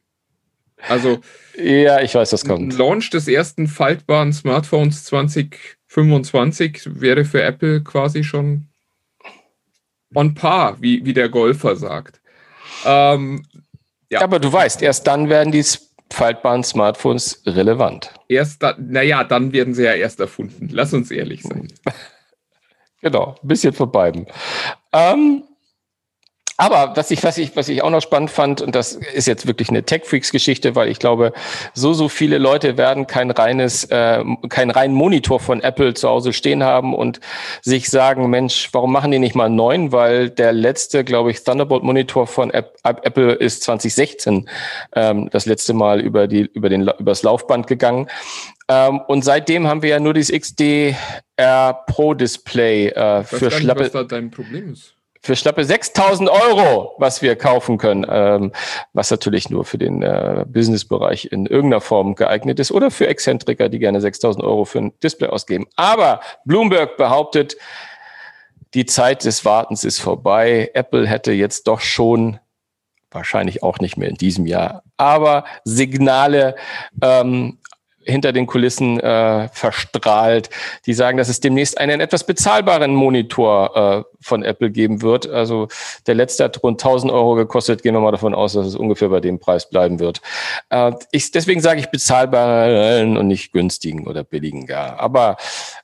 Also. Ja, ich weiß, das kommt. Launch des ersten faltbaren Smartphones 2025 wäre für Apple quasi schon on par, wie, wie der Golfer sagt. Ähm, ja. Aber du weißt, erst dann werden die faltbaren Smartphones relevant. Erst dann, naja, dann werden sie ja erst erfunden. Lass uns ehrlich sein. genau, ein bisschen von beiden. Ähm, aber was ich, was ich, was ich auch noch spannend fand, und das ist jetzt wirklich eine Tech-Freaks-Geschichte, weil ich glaube, so, so viele Leute werden kein reines, äh, kein reinen Monitor von Apple zu Hause stehen haben und sich sagen, Mensch, warum machen die nicht mal einen neuen? Weil der letzte, glaube ich, Thunderbolt-Monitor von Apple ist 2016 ähm, das letzte Mal über die, über den, übers Laufband gegangen. Ähm, und seitdem haben wir ja nur dieses XDR Pro Display äh, für Schlappe. was da dein Problem ist für schlappe 6000 Euro, was wir kaufen können, ähm, was natürlich nur für den äh, Businessbereich in irgendeiner Form geeignet ist oder für Exzentriker, die gerne 6000 Euro für ein Display ausgeben. Aber Bloomberg behauptet, die Zeit des Wartens ist vorbei. Apple hätte jetzt doch schon wahrscheinlich auch nicht mehr in diesem Jahr, aber Signale ähm, hinter den Kulissen äh, verstrahlt. Die sagen, dass es demnächst einen etwas bezahlbaren Monitor äh, von Apple geben wird. Also der letzte hat rund 1000 Euro gekostet. Gehen wir mal davon aus, dass es ungefähr bei dem Preis bleiben wird. Äh, ich, deswegen sage ich bezahlbaren und nicht günstigen oder billigen gar. Aber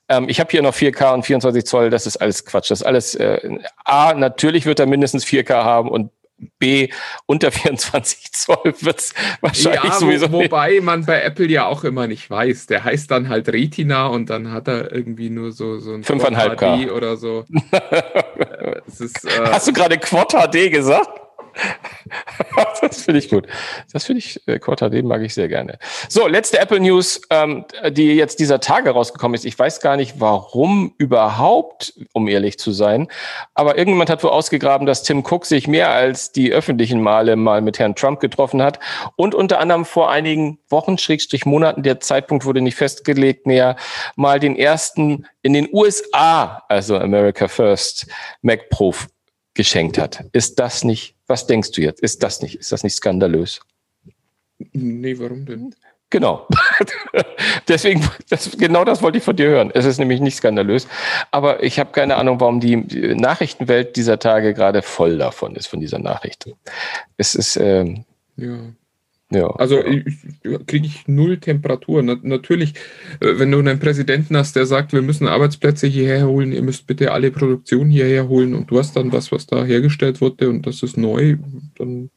ähm, ich habe hier noch 4K und 24 Zoll. Das ist alles Quatsch. Das ist alles äh, A, natürlich wird er mindestens 4K haben und B unter 24 Zoll wird es wahrscheinlich ja, sowieso. Wo, wobei man bei Apple ja auch immer nicht weiß. Der heißt dann halt Retina und dann hat er irgendwie nur so, so ein 5,5K oder so. ist, äh Hast du gerade Quad HD gesagt? das finde ich gut. Das finde ich, äh, Quad HD mag ich sehr gerne. So, letzte Apple News, ähm, die jetzt dieser Tage rausgekommen ist. Ich weiß gar nicht, warum überhaupt, um ehrlich zu sein. Aber irgendjemand hat wohl ausgegraben, dass Tim Cook sich mehr als die öffentlichen Male mal mit Herrn Trump getroffen hat. Und unter anderem vor einigen Wochen, Schrägstrich Monaten, der Zeitpunkt wurde nicht festgelegt, näher mal den ersten in den USA, also America First, Mac Pro geschenkt hat. Ist das nicht, was denkst du jetzt? Ist das nicht, ist das nicht skandalös? Nee, warum denn? Genau. Deswegen, das, genau das wollte ich von dir hören. Es ist nämlich nicht skandalös. Aber ich habe keine Ahnung, warum die Nachrichtenwelt dieser Tage gerade voll davon ist, von dieser Nachricht. Es ist, ähm, ja. Ja, also kriege ich null Temperatur. Na, natürlich, äh, wenn du einen Präsidenten hast, der sagt, wir müssen Arbeitsplätze hierher holen, ihr müsst bitte alle Produktion hierher holen und du hast dann was, was da hergestellt wurde und das ist neu, dann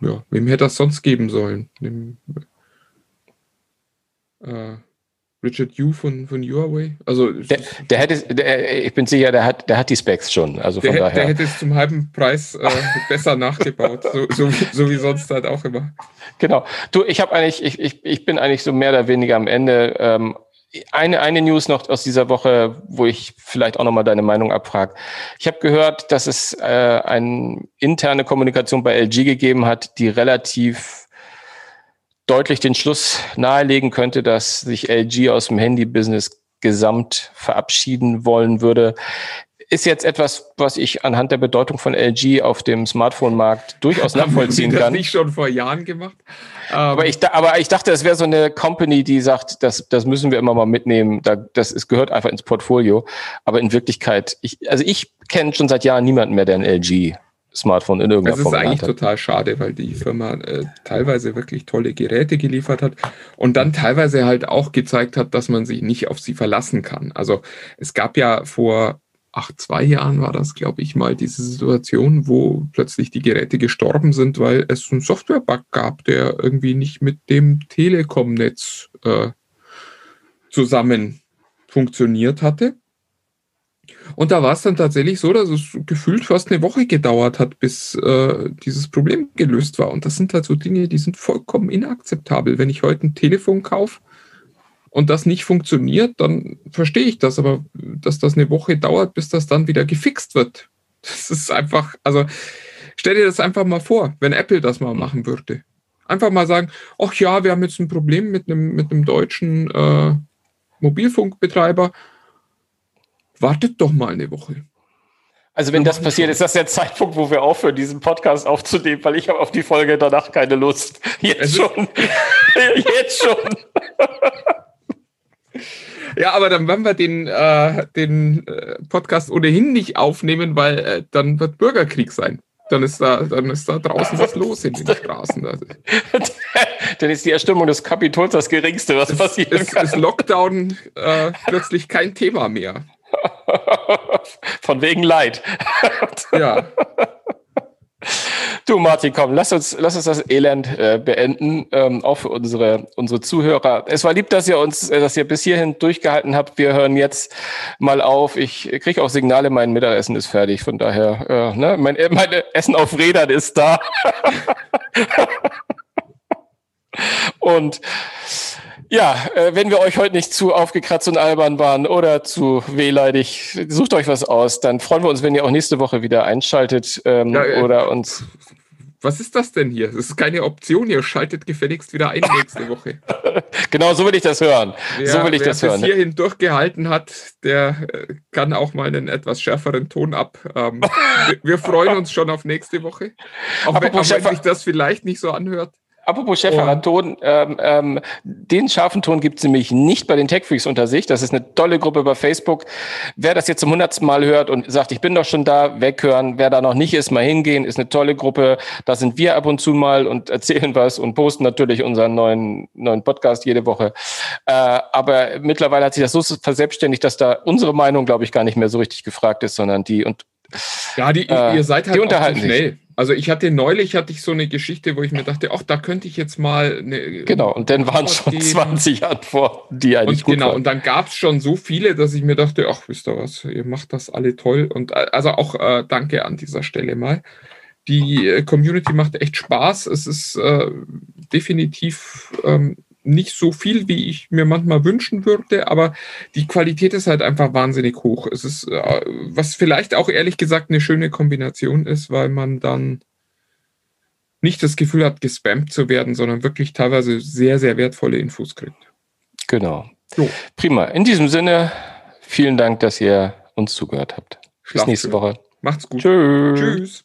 ja, wem hätte das sonst geben sollen? Dem, äh, Richard Yu von, von Huawei. Also der, der hätte, der, ich bin sicher, der hat, der hat die Specs schon. Also von der, daher. der hätte es zum halben Preis äh, besser nachgebaut, so, so, wie, so wie sonst halt auch immer. Genau. Du, ich habe eigentlich, ich, ich, ich bin eigentlich so mehr oder weniger am Ende. Ähm, eine, eine News noch aus dieser Woche, wo ich vielleicht auch nochmal deine Meinung abfrage. Ich habe gehört, dass es äh, eine interne Kommunikation bei LG gegeben hat, die relativ deutlich den Schluss nahelegen könnte, dass sich LG aus dem Handy-Business gesamt verabschieden wollen würde. Ist jetzt etwas, was ich anhand der Bedeutung von LG auf dem Smartphone-Markt durchaus nachvollziehen das kann. nicht schon vor Jahren gemacht. Aber ich, aber ich dachte, es wäre so eine Company, die sagt, das, das müssen wir immer mal mitnehmen. Das ist, gehört einfach ins Portfolio. Aber in Wirklichkeit, ich, also ich kenne schon seit Jahren niemanden mehr, der ein LG Smartphone in irgendeiner Form. Das ist eigentlich total schade, weil die Firma äh, teilweise wirklich tolle Geräte geliefert hat und dann teilweise halt auch gezeigt hat, dass man sich nicht auf sie verlassen kann. Also es gab ja vor ach, zwei Jahren war das, glaube ich, mal diese Situation, wo plötzlich die Geräte gestorben sind, weil es einen Software-Bug gab, der irgendwie nicht mit dem Telekom-Netz äh, zusammen funktioniert hatte. Und da war es dann tatsächlich so, dass es gefühlt fast eine Woche gedauert hat, bis äh, dieses Problem gelöst war. Und das sind halt so Dinge, die sind vollkommen inakzeptabel. Wenn ich heute ein Telefon kaufe und das nicht funktioniert, dann verstehe ich das. Aber dass das eine Woche dauert, bis das dann wieder gefixt wird, das ist einfach, also stell dir das einfach mal vor, wenn Apple das mal machen würde. Einfach mal sagen, ach ja, wir haben jetzt ein Problem mit einem, mit einem deutschen äh, Mobilfunkbetreiber wartet doch mal eine Woche. Also wenn das passiert, ist das der Zeitpunkt, wo wir aufhören, diesen Podcast aufzunehmen, weil ich habe auf die Folge danach keine Lust. Jetzt schon. Jetzt schon. Ja, aber dann werden wir den, äh, den äh, Podcast ohnehin nicht aufnehmen, weil äh, dann wird Bürgerkrieg sein. Dann ist da, dann ist da draußen was los in den Straßen. dann ist die Erstimmung des Kapitols das Geringste, was passiert. Ist, ist Lockdown äh, plötzlich kein Thema mehr. Von wegen Leid. ja. Du, Martin, komm, lass uns, lass uns das Elend äh, beenden, ähm, auch für unsere, unsere Zuhörer. Es war lieb, dass ihr uns, äh, dass ihr bis hierhin durchgehalten habt. Wir hören jetzt mal auf. Ich kriege auch Signale, mein Mittagessen ist fertig. Von daher, äh, ne, mein, äh, mein Essen auf Rädern ist da. Und ja, äh, wenn wir euch heute nicht zu aufgekratzt und albern waren oder zu wehleidig, sucht euch was aus. Dann freuen wir uns, wenn ihr auch nächste Woche wieder einschaltet ähm, ja, äh, oder uns. Was ist das denn hier? Das ist keine Option. Ihr schaltet gefälligst wieder ein nächste Woche. genau, so will ich das hören. Wer, so will ich wer das hören. Wer hierhin durchgehalten hat, der äh, kann auch mal einen etwas schärferen Ton ab. Ähm, wir, wir, freuen uns schon auf nächste Woche. Auch, wenn, auch wenn sich das vielleicht nicht so anhört. Apropos schärferer Ton, ähm, ähm, den scharfen Ton gibt es nämlich nicht bei den Tech Freaks unter sich. Das ist eine tolle Gruppe bei Facebook. Wer das jetzt zum hundertsten Mal hört und sagt, ich bin doch schon da, weghören. Wer da noch nicht ist, mal hingehen, ist eine tolle Gruppe. Da sind wir ab und zu mal und erzählen was und posten natürlich unseren neuen, neuen Podcast jede Woche. Äh, aber mittlerweile hat sich das so verselbstständigt, dass da unsere Meinung, glaube ich, gar nicht mehr so richtig gefragt ist, sondern die und ja, die, äh, ihr seid halt die unterhalten schnell. Sich. Also ich hatte neulich hatte ich so eine Geschichte, wo ich mir dachte, ach, da könnte ich jetzt mal eine Genau, und dann waren schon geben. 20 Antworten, die eigentlich und gut Genau, waren. und dann gab es schon so viele, dass ich mir dachte, ach, wisst ihr was, ihr macht das alle toll. Und äh, also auch äh, danke an dieser Stelle mal. Die äh, Community macht echt Spaß. Es ist äh, definitiv ähm, nicht so viel, wie ich mir manchmal wünschen würde, aber die Qualität ist halt einfach wahnsinnig hoch. Es ist, äh, was vielleicht auch ehrlich gesagt eine schöne Kombination ist, weil man dann nicht das Gefühl hat, gespammt zu werden, sondern wirklich teilweise sehr, sehr wertvolle Infos kriegt. Genau. So. Prima. In diesem Sinne, vielen Dank, dass ihr uns zugehört habt. Bis nächste Woche. Macht's gut. Tschüss. Tschüss.